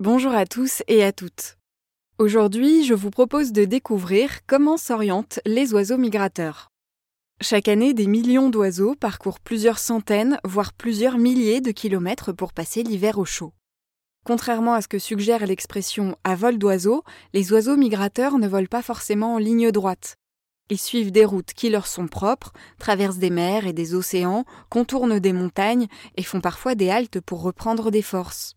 Bonjour à tous et à toutes. Aujourd'hui, je vous propose de découvrir comment s'orientent les oiseaux migrateurs. Chaque année, des millions d'oiseaux parcourent plusieurs centaines, voire plusieurs milliers de kilomètres pour passer l'hiver au chaud. Contrairement à ce que suggère l'expression à vol d'oiseau, les oiseaux migrateurs ne volent pas forcément en ligne droite. Ils suivent des routes qui leur sont propres, traversent des mers et des océans, contournent des montagnes et font parfois des haltes pour reprendre des forces.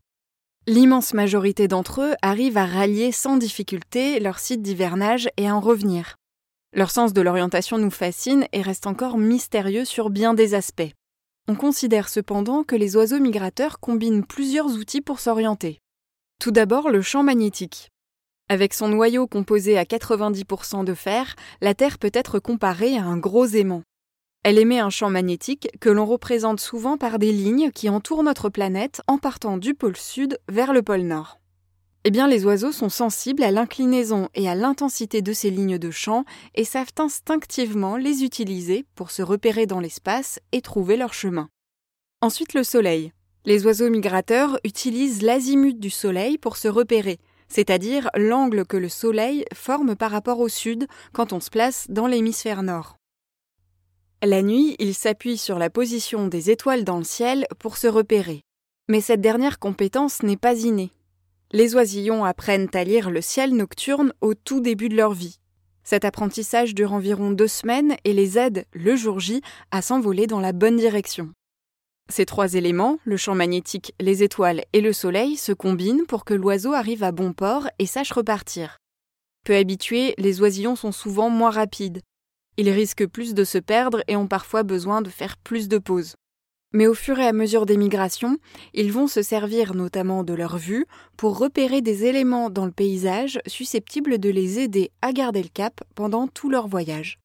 L'immense majorité d'entre eux arrivent à rallier sans difficulté leur site d'hivernage et à en revenir. Leur sens de l'orientation nous fascine et reste encore mystérieux sur bien des aspects. On considère cependant que les oiseaux migrateurs combinent plusieurs outils pour s'orienter. Tout d'abord le champ magnétique. Avec son noyau composé à 90% de fer, la Terre peut être comparée à un gros aimant. Elle émet un champ magnétique que l'on représente souvent par des lignes qui entourent notre planète en partant du pôle sud vers le pôle nord. Eh bien, les oiseaux sont sensibles à l'inclinaison et à l'intensité de ces lignes de champ et savent instinctivement les utiliser pour se repérer dans l'espace et trouver leur chemin. Ensuite, le soleil. Les oiseaux migrateurs utilisent l'azimut du soleil pour se repérer, c'est-à-dire l'angle que le soleil forme par rapport au sud quand on se place dans l'hémisphère nord. La nuit, ils s'appuient sur la position des étoiles dans le ciel pour se repérer. Mais cette dernière compétence n'est pas innée. Les oisillons apprennent à lire le ciel nocturne au tout début de leur vie. Cet apprentissage dure environ deux semaines et les aide, le jour J, à s'envoler dans la bonne direction. Ces trois éléments, le champ magnétique, les étoiles et le soleil, se combinent pour que l'oiseau arrive à bon port et sache repartir. Peu habitués, les oisillons sont souvent moins rapides. Ils risquent plus de se perdre et ont parfois besoin de faire plus de pauses. Mais au fur et à mesure des migrations, ils vont se servir notamment de leur vue pour repérer des éléments dans le paysage susceptibles de les aider à garder le cap pendant tout leur voyage.